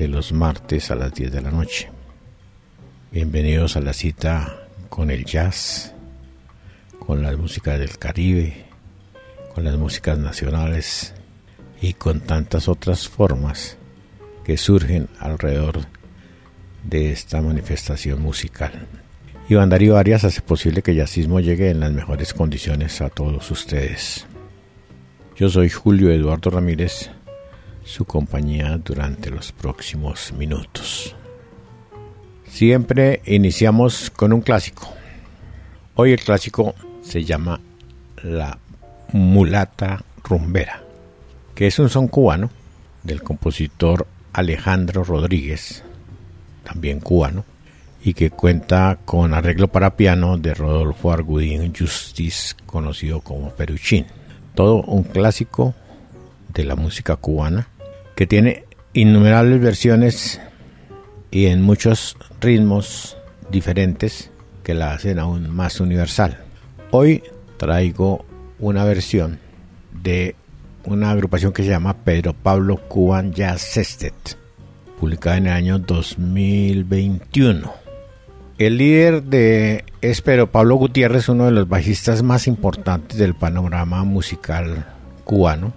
de los martes a las 10 de la noche. Bienvenidos a la cita con el jazz, con las músicas del Caribe, con las músicas nacionales y con tantas otras formas que surgen alrededor de esta manifestación musical. Iván Darío Arias hace posible que el jazzismo llegue en las mejores condiciones a todos ustedes. Yo soy Julio Eduardo Ramírez su compañía durante los próximos minutos. Siempre iniciamos con un clásico. Hoy el clásico se llama La mulata rumbera, que es un son cubano del compositor Alejandro Rodríguez, también cubano, y que cuenta con arreglo para piano de Rodolfo Argudín Justice, conocido como Peruchín. Todo un clásico de la música cubana que tiene innumerables versiones y en muchos ritmos diferentes que la hacen aún más universal. Hoy traigo una versión de una agrupación que se llama Pedro Pablo Cuban Jazz Sextet, publicada en el año 2021. El líder de es Pedro Pablo Gutiérrez, uno de los bajistas más importantes del panorama musical cubano,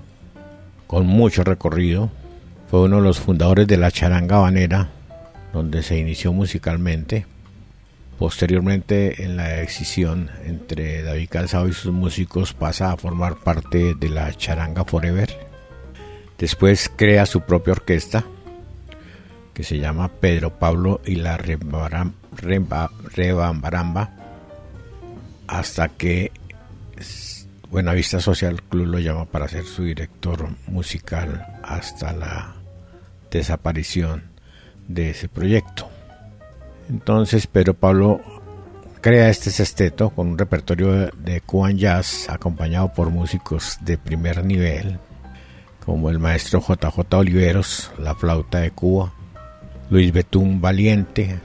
con mucho recorrido, fue uno de los fundadores de la charanga habanera, donde se inició musicalmente. Posteriormente, en la decisión entre David Calzado y sus músicos, pasa a formar parte de la charanga Forever. Después crea su propia orquesta, que se llama Pedro Pablo y la Rebambaramba, hasta que Buenavista Social Club lo llama para ser su director musical hasta la desaparición de ese proyecto. Entonces Pedro Pablo crea este sexteto con un repertorio de Cuban Jazz acompañado por músicos de primer nivel como el maestro JJ Oliveros, la flauta de Cuba, Luis Betún Valiente,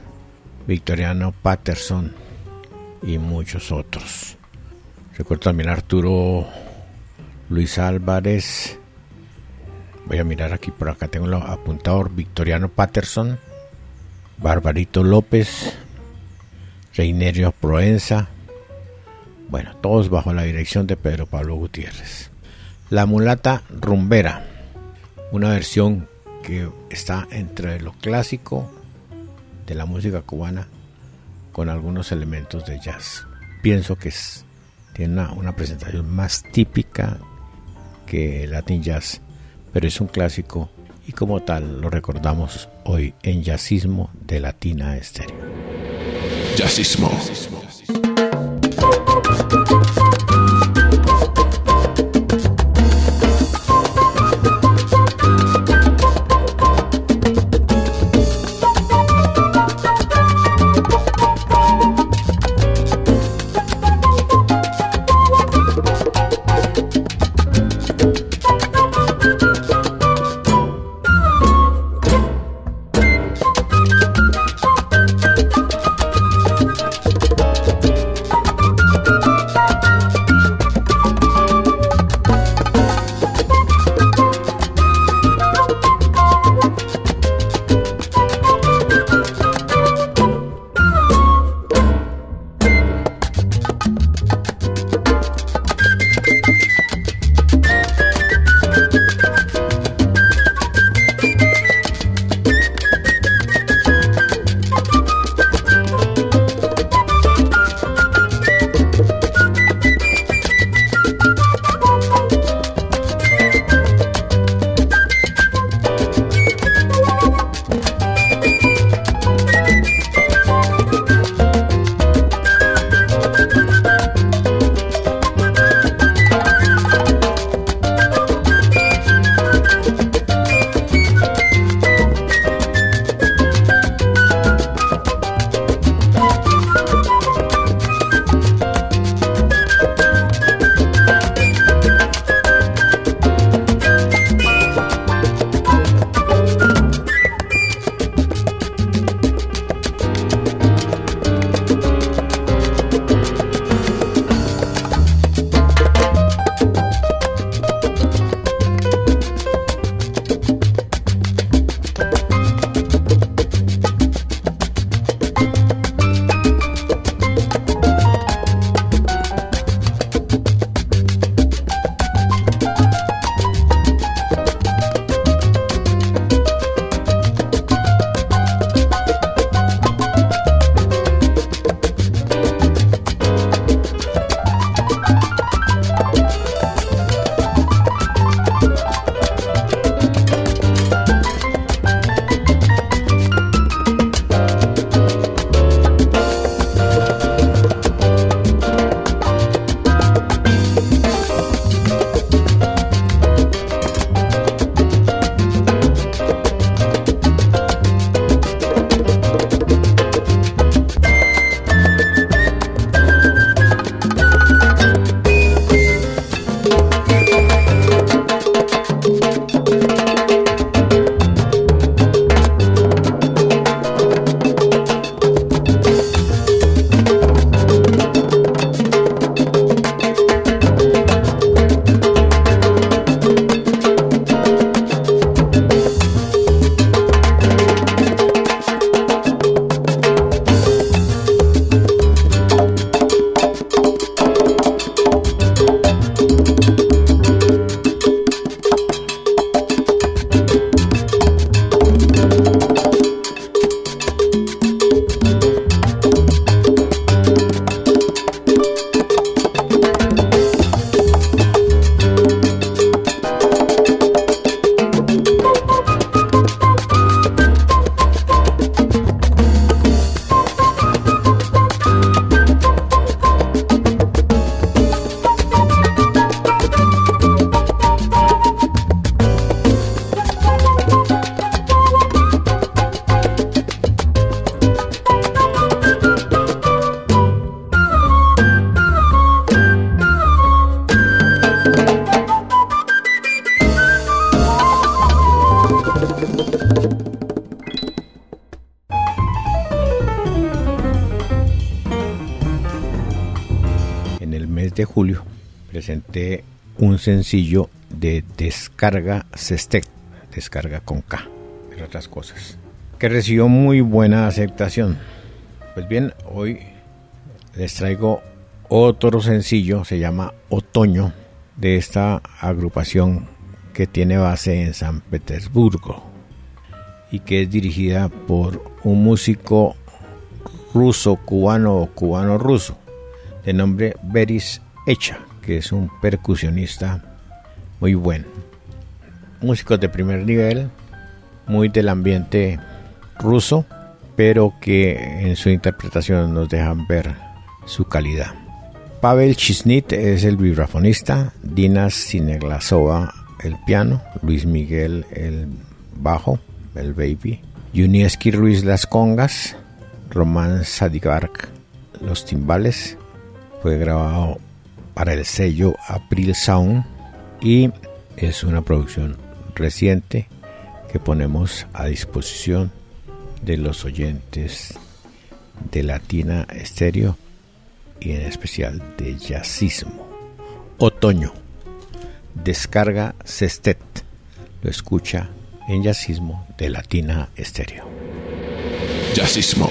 Victoriano Patterson y muchos otros. Recuerdo también Arturo Luis Álvarez, Voy a mirar aquí por acá, tengo el apuntador Victoriano Patterson, Barbarito López, Reinerio Proenza, bueno, todos bajo la dirección de Pedro Pablo Gutiérrez. La mulata rumbera, una versión que está entre lo clásico de la música cubana con algunos elementos de jazz. Pienso que tiene una, presentación más típica que Latin Jazz pero es un clásico y como tal lo recordamos hoy en Jazzismo de Latina Estéreo. Jazzismo. De julio presenté un sencillo de descarga Sestec, descarga con K, entre otras cosas, que recibió muy buena aceptación. Pues bien, hoy les traigo otro sencillo, se llama Otoño, de esta agrupación que tiene base en San Petersburgo y que es dirigida por un músico ruso, cubano o cubano-ruso de nombre Beris Echa, que es un percusionista muy bueno. Músicos de primer nivel, muy del ambiente ruso, pero que en su interpretación nos dejan ver su calidad. Pavel Chisnit es el vibrafonista, Dina Sineglasova el piano, Luis Miguel el bajo, el baby, Yunieski Ruiz las congas, Román Sadigark los timbales. Fue grabado para el sello April Sound y es una producción reciente que ponemos a disposición de los oyentes de Latina Estéreo y en especial de Jazzismo. Otoño. Descarga Sestet. Lo escucha en Jazzismo de Latina Estéreo. Jazzismo.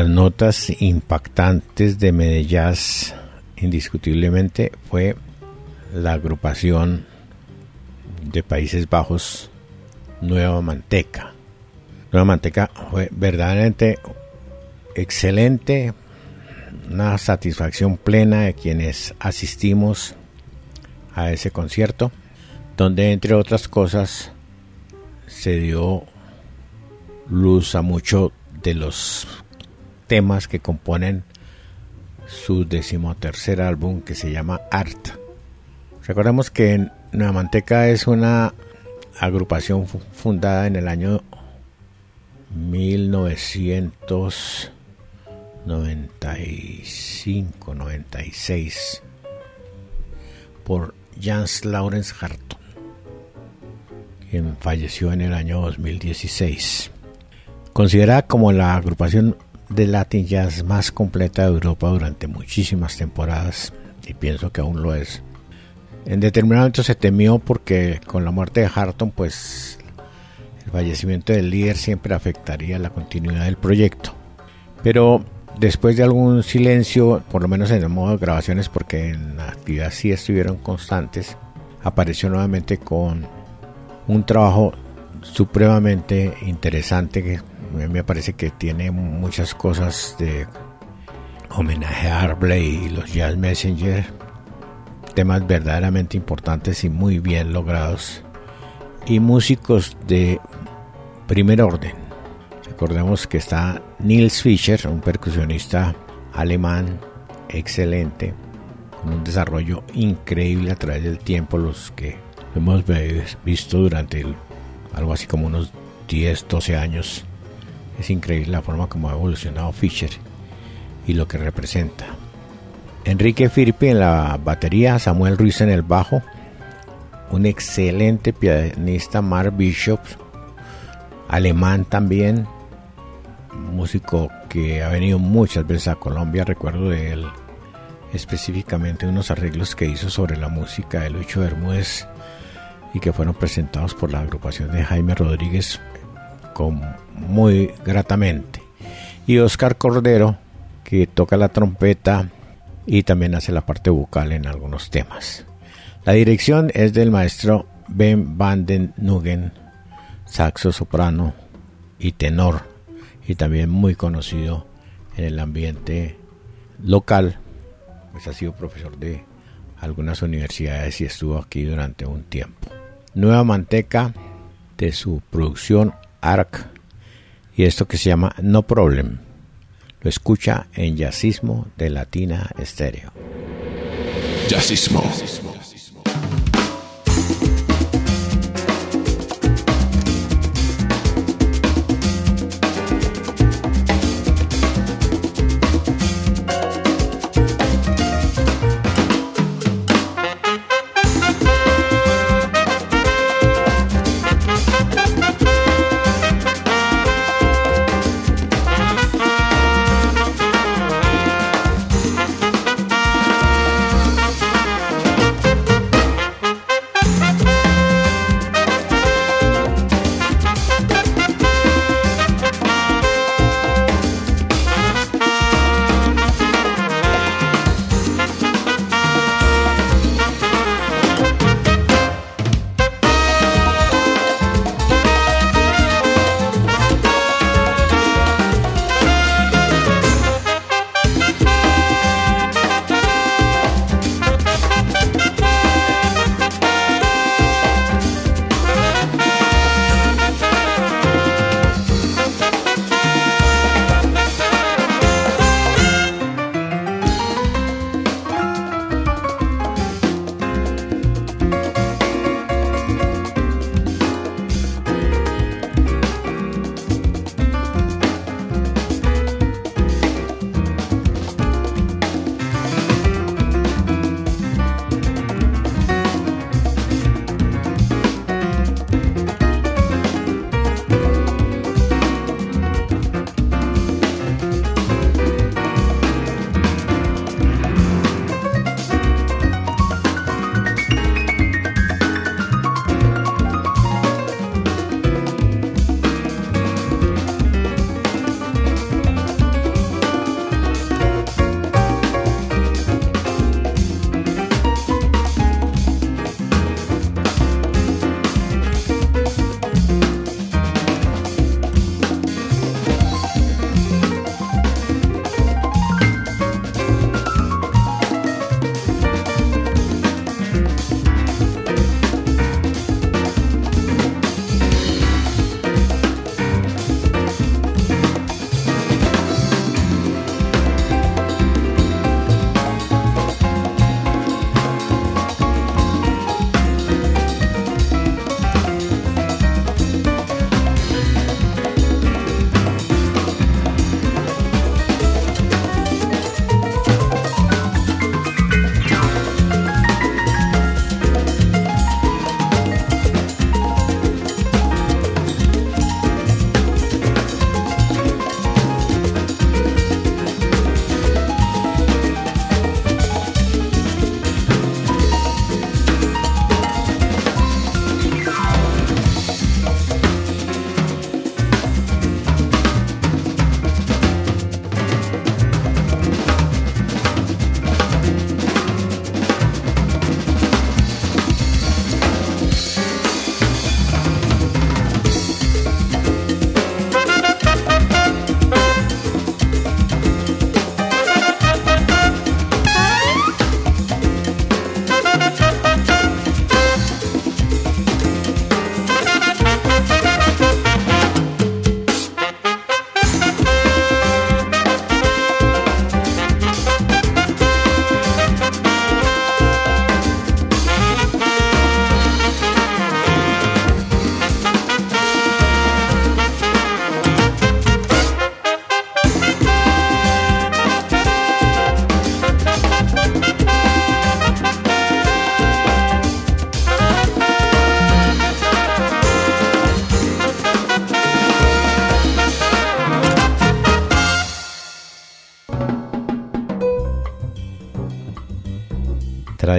Las notas impactantes de Medellín indiscutiblemente fue la agrupación de Países Bajos Nueva Manteca. Nueva Manteca fue verdaderamente excelente, una satisfacción plena de quienes asistimos a ese concierto. donde entre otras cosas se dio luz a muchos de los temas que componen su decimotercer álbum que se llama Art. Recordemos que Nueva Manteca es una agrupación fundada en el año 1995-96 por Jans Lawrence Harton, quien falleció en el año 2016. Considerada como la agrupación de Latin Jazz más completa de Europa durante muchísimas temporadas, y pienso que aún lo es. En determinado momento se temió porque con la muerte de Harton, pues el fallecimiento del líder siempre afectaría la continuidad del proyecto. Pero después de algún silencio, por lo menos en el modo de grabaciones, porque en la actividad sí estuvieron constantes, apareció nuevamente con un trabajo supremamente interesante que me parece que tiene muchas cosas de homenaje a Arblay y los Jazz Messenger, temas verdaderamente importantes y muy bien logrados, y músicos de primer orden. Recordemos que está Nils Fischer, un percusionista alemán excelente, con un desarrollo increíble a través del tiempo, los que hemos visto durante algo así como unos 10, 12 años es increíble la forma como ha evolucionado Fischer y lo que representa. Enrique Firpi en la batería, Samuel Ruiz en el bajo, un excelente pianista, Mark Bishop, alemán también, músico que ha venido muchas veces a Colombia, recuerdo de él específicamente unos arreglos que hizo sobre la música de Lucho Bermúdez y que fueron presentados por la agrupación de Jaime Rodríguez con muy gratamente. Y Oscar Cordero, que toca la trompeta y también hace la parte vocal en algunos temas. La dirección es del maestro Ben van den Nugen, saxo soprano y tenor, y también muy conocido en el ambiente local, pues ha sido profesor de algunas universidades y estuvo aquí durante un tiempo. Nueva Manteca de su producción ARC y esto que se llama No Problem. Lo escucha en Jazzismo de Latina Estéreo. Jazzismo.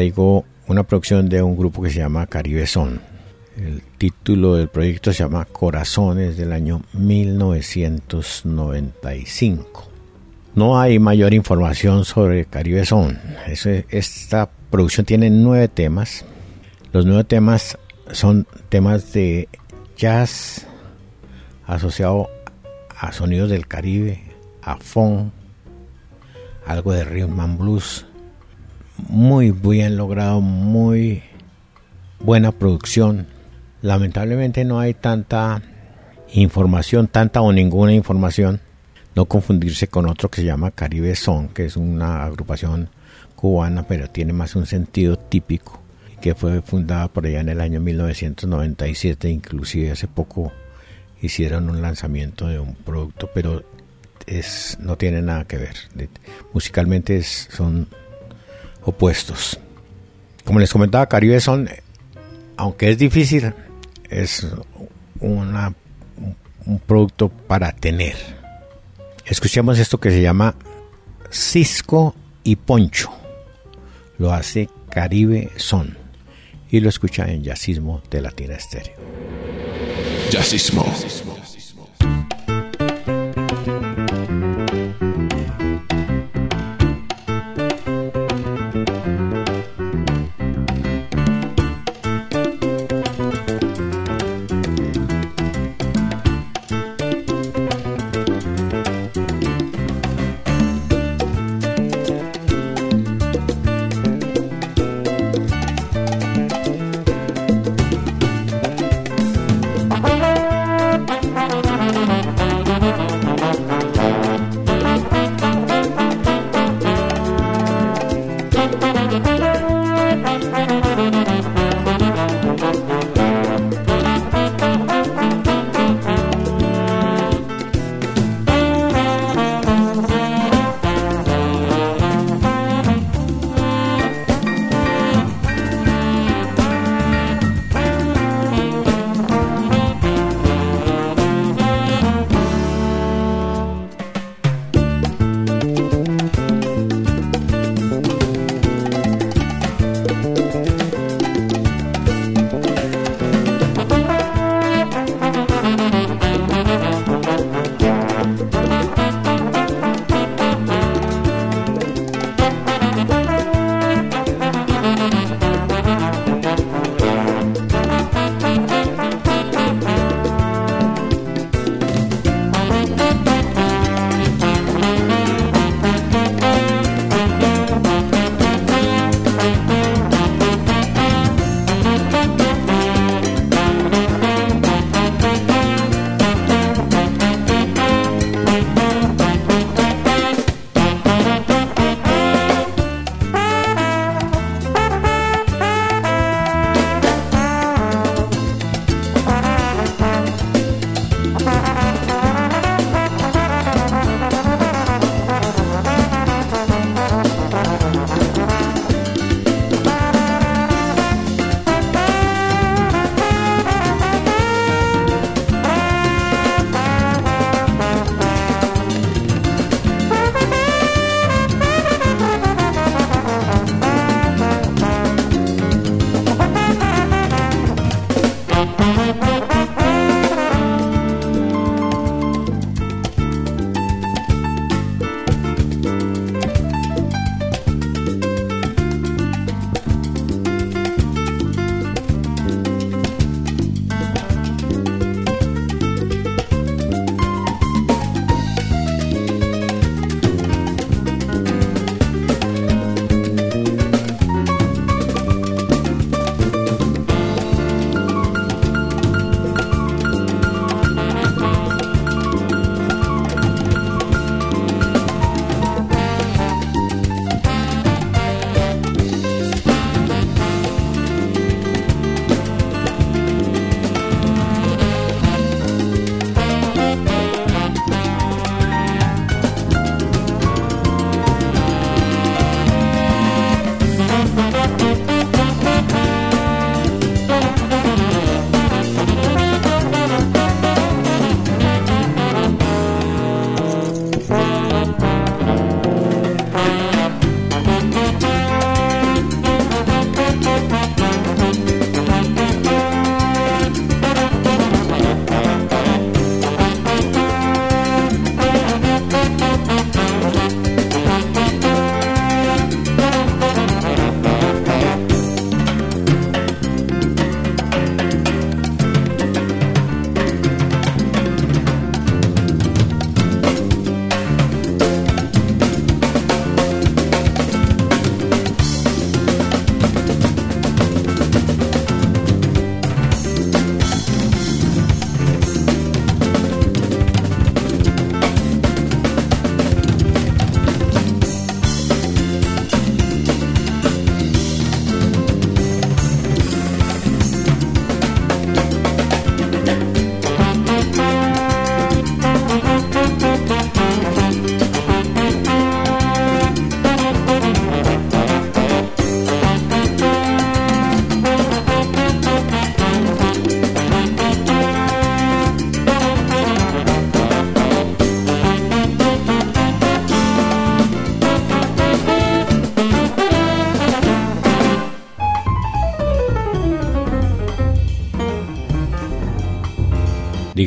Traigo una producción de un grupo que se llama Caribe Son. El título del proyecto se llama Corazones del año 1995. No hay mayor información sobre Caribe Son. esta producción tiene nueve temas. Los nueve temas son temas de jazz asociado a sonidos del Caribe, a funk, algo de rhythm and blues. Muy bien logrado, muy buena producción. Lamentablemente no hay tanta información, tanta o ninguna información. No confundirse con otro que se llama Caribe Son, que es una agrupación cubana, pero tiene más un sentido típico, que fue fundada por allá en el año 1997, inclusive hace poco hicieron un lanzamiento de un producto, pero es, no tiene nada que ver. Musicalmente son opuestos. Como les comentaba, Caribe son, aunque es difícil, es un producto para tener. Escuchemos esto que se llama Cisco y Poncho. Lo hace Caribe Son y lo escucha en Yacismo de Latina Estéreo. Yacismo.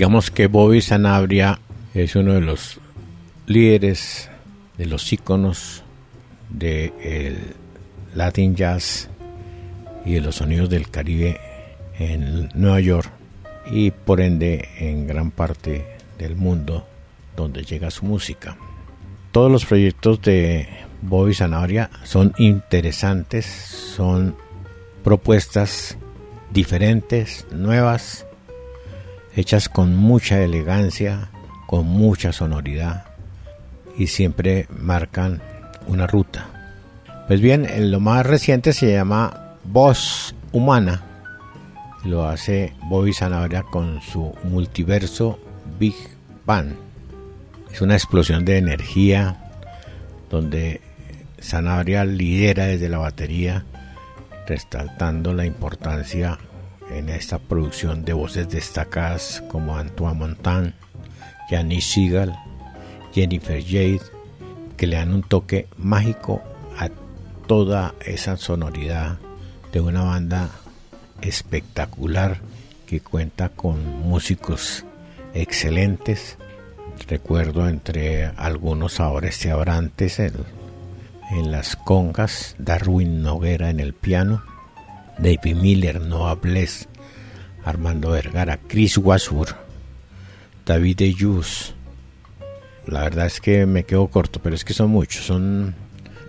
Digamos que Bobby Sanabria es uno de los líderes, de los íconos del Latin Jazz y de los sonidos del Caribe en Nueva York y por ende en gran parte del mundo donde llega su música. Todos los proyectos de Bobby Sanabria son interesantes, son propuestas diferentes, nuevas, hechas con mucha elegancia, con mucha sonoridad y siempre marcan una ruta. Pues bien, lo más reciente se llama Voz Humana. Lo hace Bobby Sanabria con su multiverso Big Bang. Es una explosión de energía donde Sanabria lidera desde la batería, resaltando la importancia en esta producción de voces destacadas como Antoine Montan, Janice Seagal, Jennifer Jade, que le dan un toque mágico a toda esa sonoridad de una banda espectacular que cuenta con músicos excelentes. Recuerdo entre algunos ahora Abrantes en, en las congas, Darwin Noguera en el piano, David Miller, Noah Bless, Armando Vergara, Chris Wasur, David Deyus. La verdad es que me quedo corto, pero es que son muchos. Son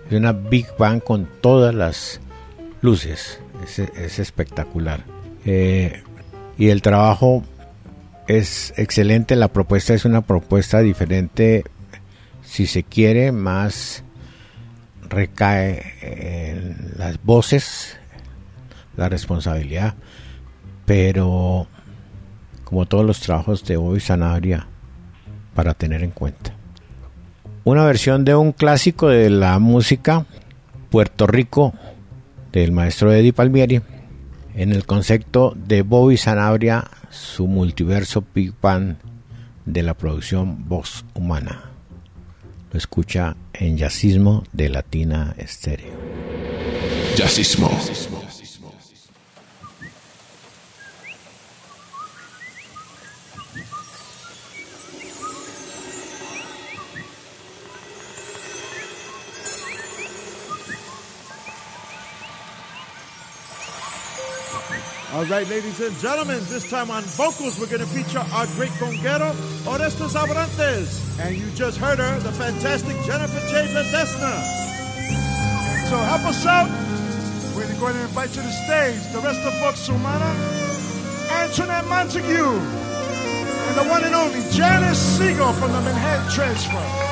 es una Big Bang con todas las luces. Es, espectacular. Eh, y el trabajo es excelente. La propuesta es una propuesta diferente. Si se quiere, más recae en las voces, la responsabilidad. Pero como todos los trabajos de Bobby Sanabria, para tener en cuenta. Una versión de un clásico de la música Puerto Rico del maestro Eddie Palmieri en el concepto de Bobby Sanabria, su multiverso Big Band de la producción Voz Humana. Lo escucha en Jazzismo de Latina Estéreo. Jazzismo. All right, ladies and gentlemen, this time on vocals, we're going to feature our great conguero, Orestes Abrantes. And you just heard her, the fantastic Jennifer J. Ledesma. So help us out. We're going to invite you to the stage the rest of Vox Humana, Antoinette Montague, and the one and only Janice Siegel from the Manhattan Transfer.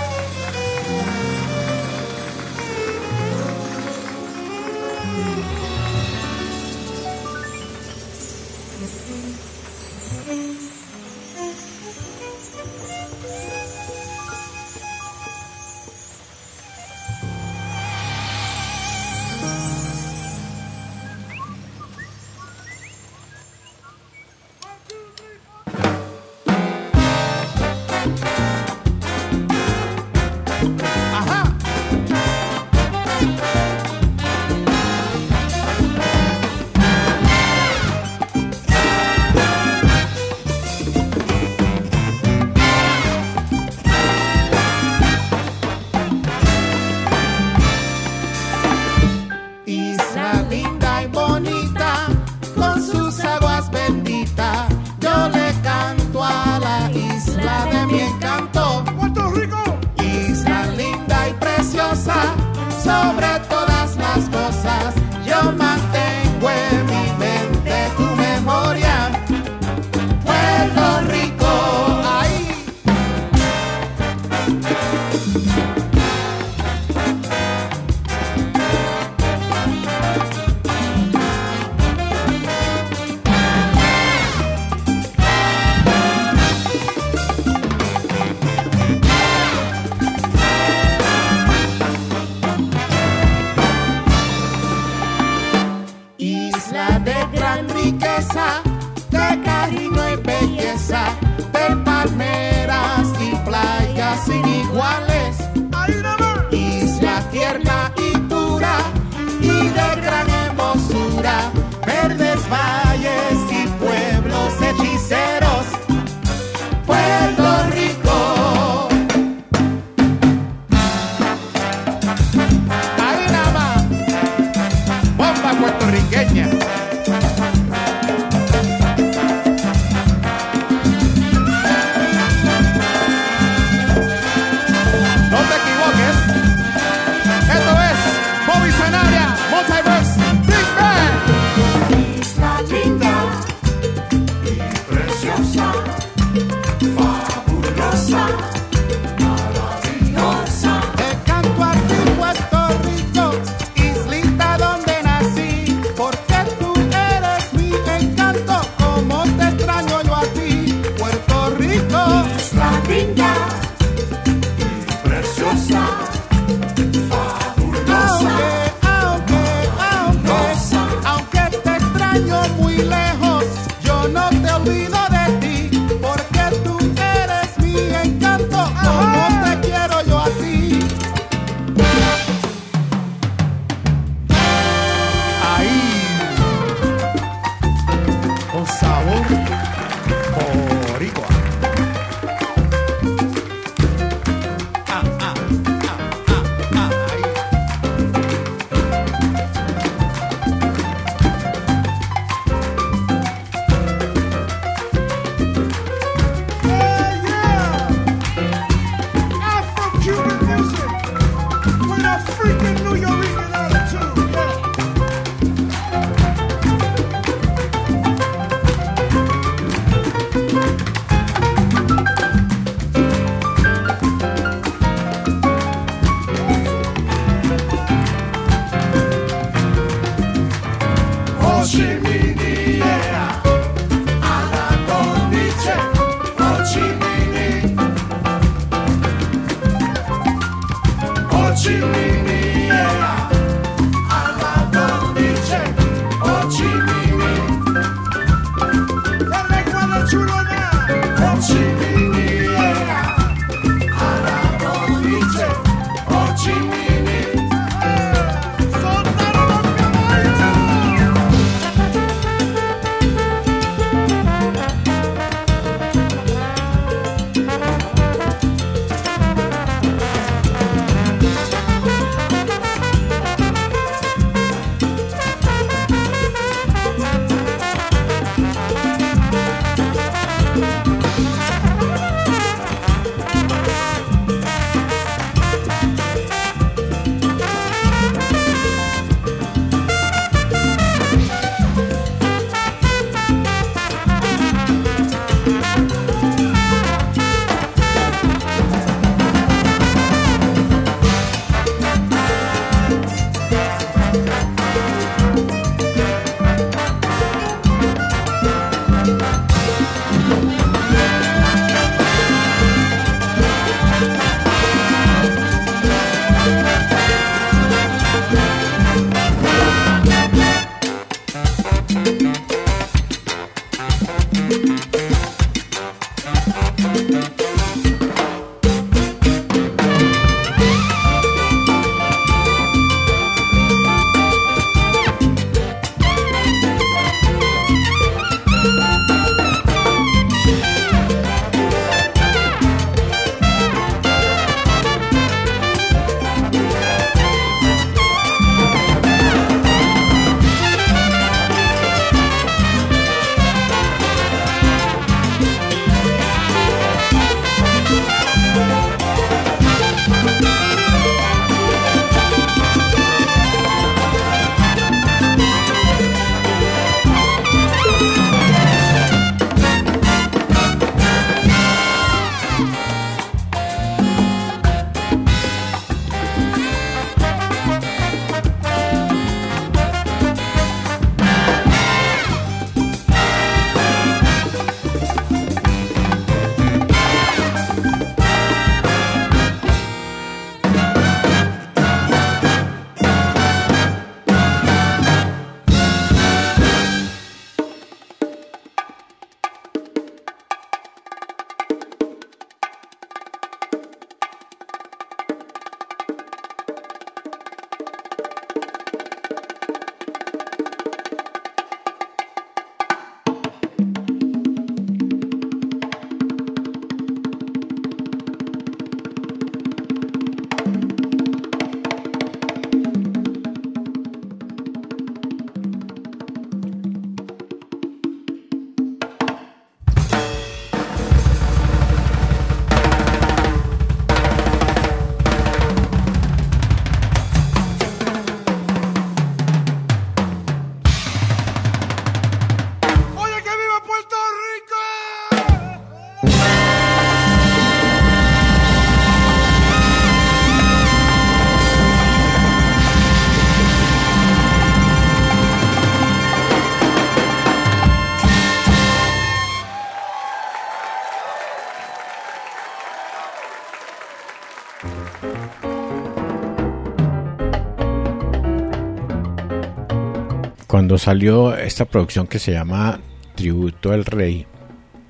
Cuando salió esta producción que se llama Tributo al Rey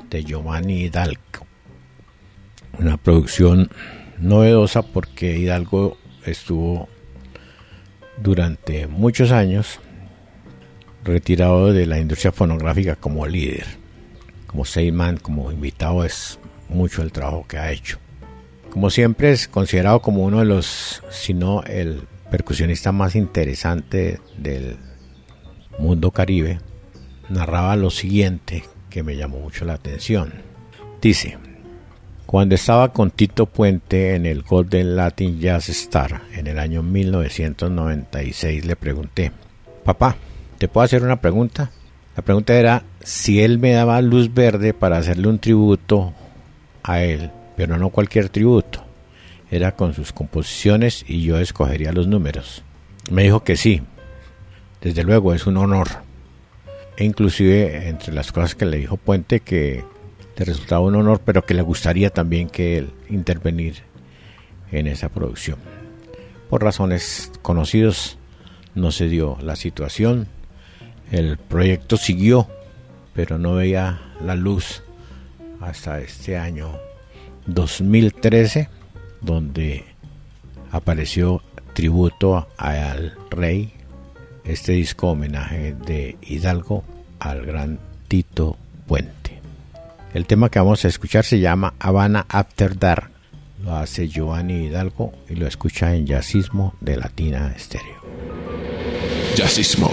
de Giovanni Hidalgo, una producción novedosa porque Hidalgo estuvo durante muchos años retirado de la industria fonográfica como líder. Como Seyman, como invitado, es mucho el trabajo que ha hecho. Como siempre es considerado como uno de los, si no el percusionista más interesante del mundo caribe, narraba lo siguiente que me llamó mucho la atención. Dice, cuando estaba con Tito Puente en el Golden Latin Jazz Star en el año 1996 le pregunté, papá, ¿te puedo hacer una pregunta? La pregunta era si él me daba luz verde para hacerle un tributo a él, pero no cualquier tributo. Era con sus composiciones y yo escogería los números. Me dijo que sí. Desde luego es un honor. E inclusive entre las cosas que le dijo Puente que le resultaba un honor, pero que le gustaría también que él intervenir en esa producción. Por razones conocidos no se dio la situación, el proyecto siguió, pero no veía la luz hasta este año 2013, donde apareció tributo al rey, este disco homenaje de Hidalgo al gran Tito Puente. El tema que vamos a escuchar se llama Habana After Dark. Lo hace Giovanni Hidalgo y lo escucha en Jazzismo de Latina Estéreo. Jazzismo.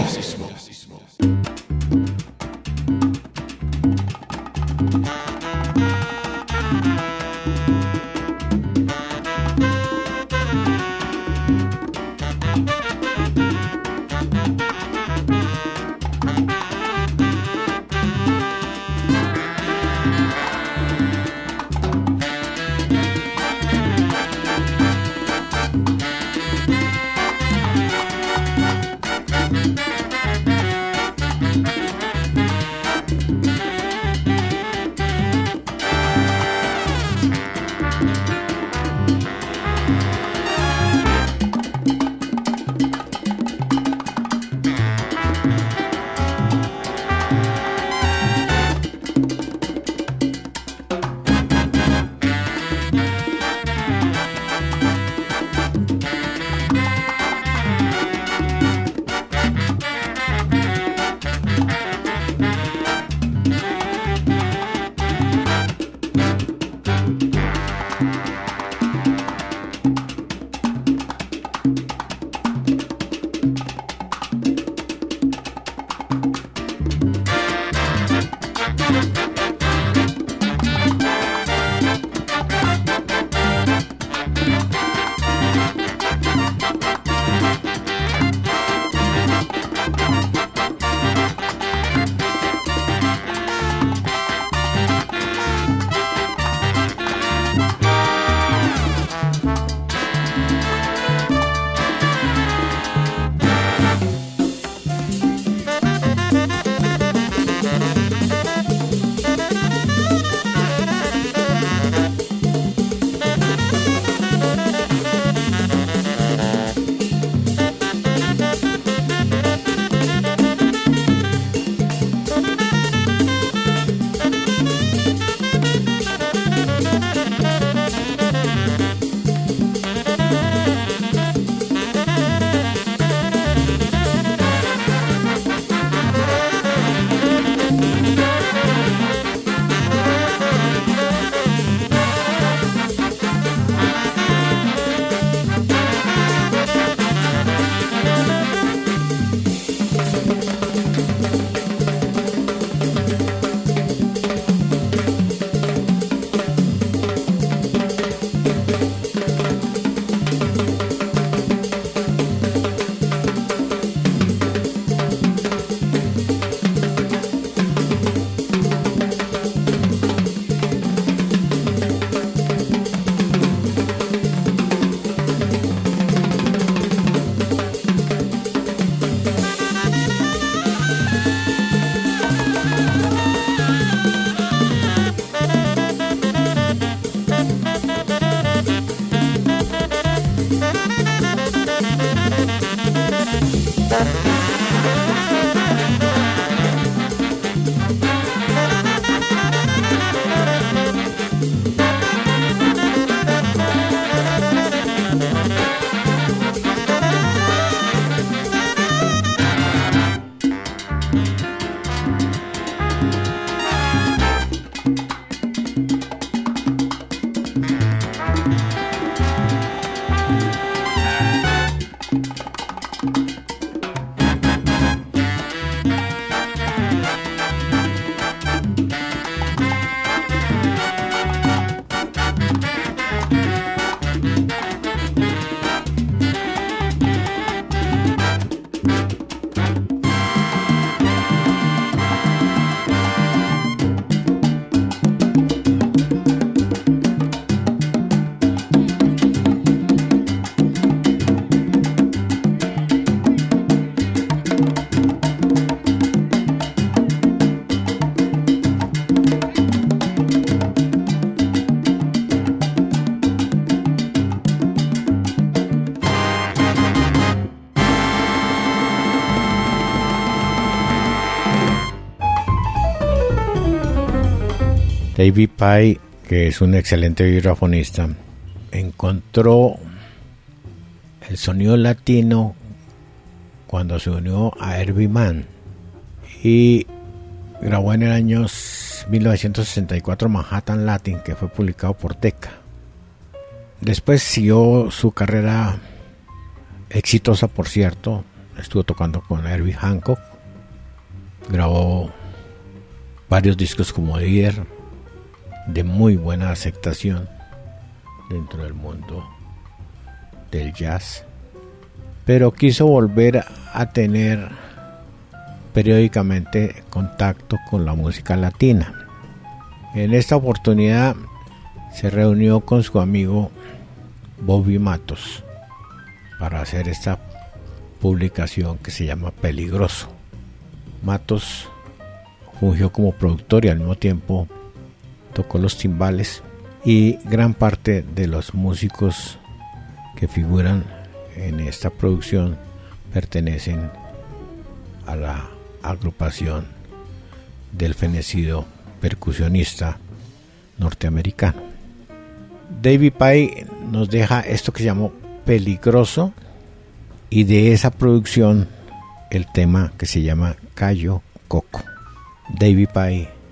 David Pye, que es un excelente vibrafonista, encontró el sonido latino cuando se unió a Herbie Mann y grabó en el año 1964 Manhattan Latin, que fue publicado por Decca. Después siguió su carrera exitosa, por cierto. Estuvo tocando con Herbie Hancock. Grabó varios discos como líder de muy buena aceptación dentro del mundo del jazz. Pero quiso volver a tener periódicamente contacto con la música latina. En esta oportunidad se reunió con su amigo Bobby Matos para hacer esta publicación que se llama Peligroso. Matos fungió como productor y al mismo tiempo tocó los timbales y gran parte de los músicos que figuran en esta producción pertenecen a la agrupación del fenecido percusionista norteamericano. David Pye nos deja esto que llamó Peligroso y de esa producción el tema que se llama Cayo Coco. David Pye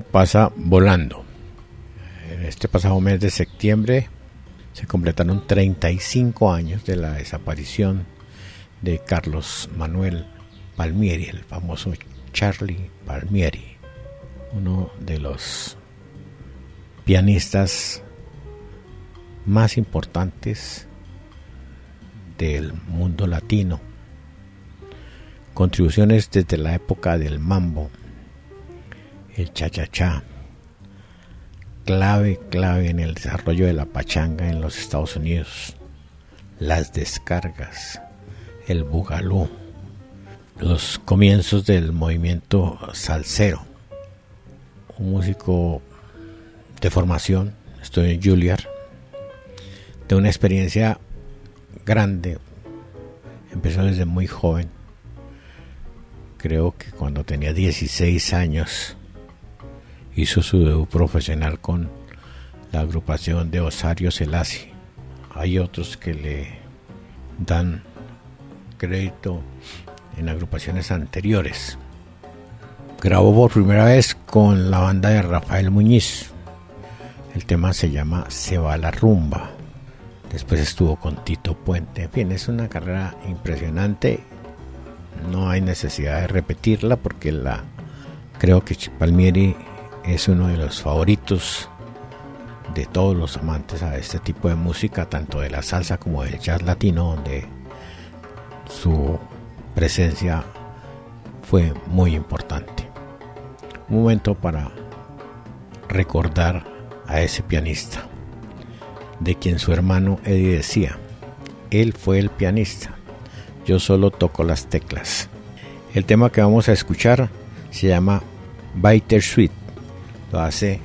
Pasa volando. En este pasado mes de septiembre se completaron 35 años de la desaparición de Carlos Manuel Palmieri, el famoso Charlie Palmieri, uno de los pianistas más importantes del mundo latino. Contribuciones desde la época del mambo, el cha-cha-cha, clave, clave en el desarrollo de la pachanga en los Estados Unidos, las descargas, el bugalú, los comienzos del movimiento salsero, un músico de formación, estoy en Juilliard, de una experiencia grande, empezó desde muy joven, creo que cuando tenía 16 años, hizo su debut profesional con la agrupación de Osario Selasi. Hay otros que le dan crédito en agrupaciones anteriores. Grabó por primera vez con la banda de Rafael Muñiz. El tema se llama Se va la rumba. Después estuvo con Tito Puente. En fin, es una carrera impresionante. No hay necesidad de repetirla porque la creo que Palmieri es uno de los favoritos de todos los amantes a este tipo de música, tanto de la salsa como del jazz latino, donde su presencia fue muy importante. Un momento para recordar a ese pianista, de quien su hermano Eddie decía, él fue el pianista, yo solo toco las teclas. El tema que vamos a escuchar se llama Biter Sweet lo hace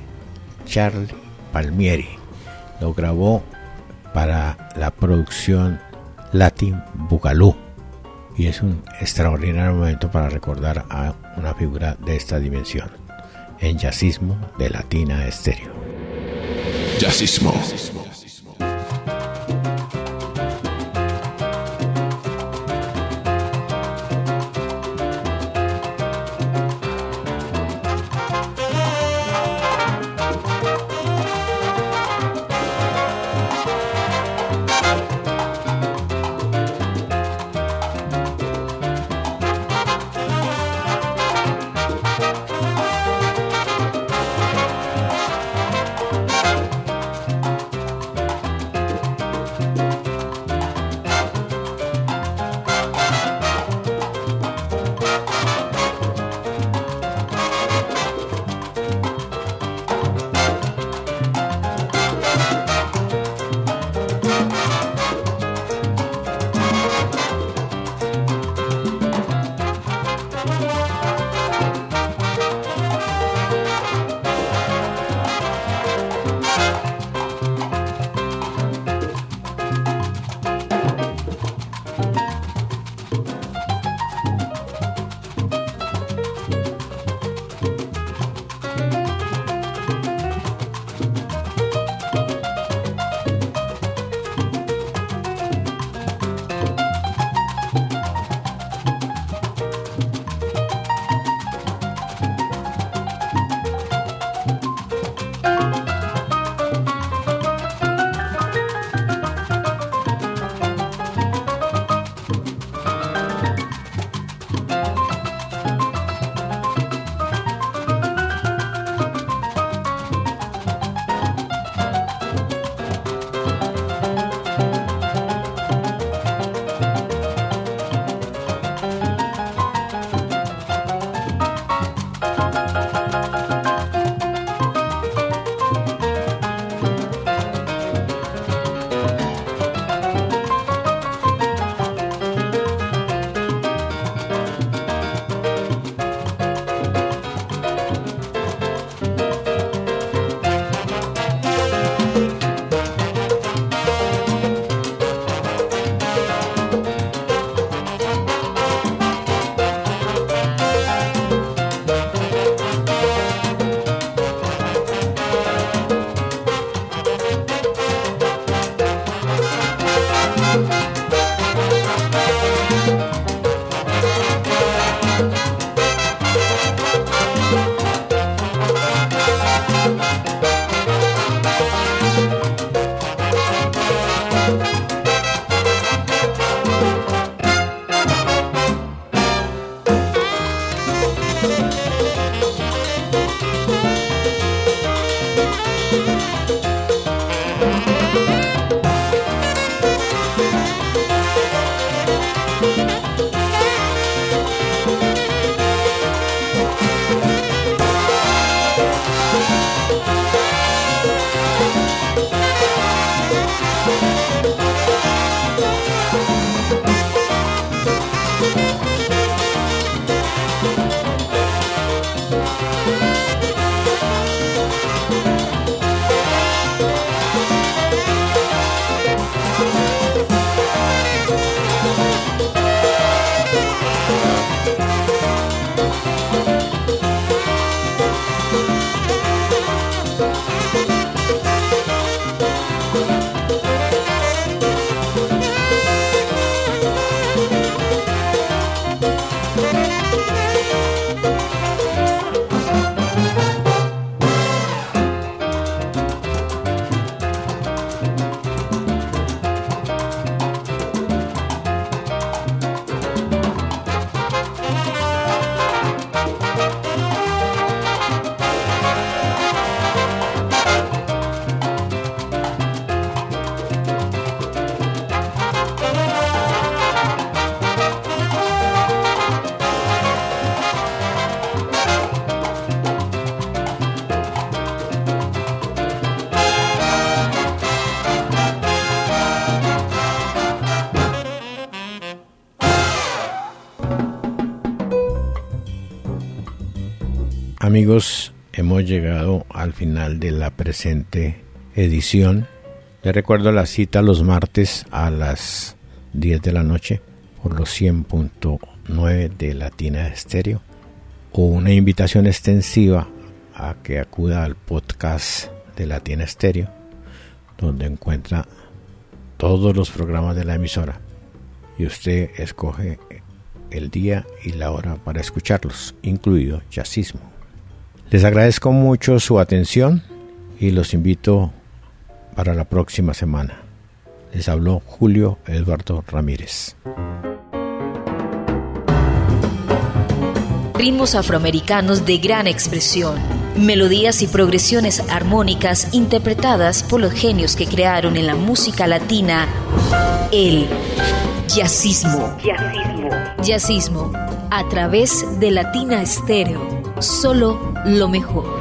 Charlie Palmieri. Lo grabó para la producción Latin Bugalú. Y es un extraordinario momento para recordar a una figura de esta dimensión en jazzismo de Latina Estéreo. Jazzismo. Amigos, hemos llegado al final de la presente edición. Les recuerdo la cita los martes a las 10 de la noche por los 100.9 de Latina Estéreo o una invitación extensiva a que acuda al podcast de Latina Estéreo donde encuentra todos los programas de la emisora y usted escoge el día y la hora para escucharlos, incluido jazzismo. Les agradezco mucho su atención y los invito para la próxima semana. Les habló Julio Eduardo Ramírez. Ritmos afroamericanos de gran expresión, melodías y progresiones armónicas interpretadas por los genios que crearon en la música latina el jazzismo. Jazzismo. Jazzismo a través de Latina Estéreo. Solo lo mejor.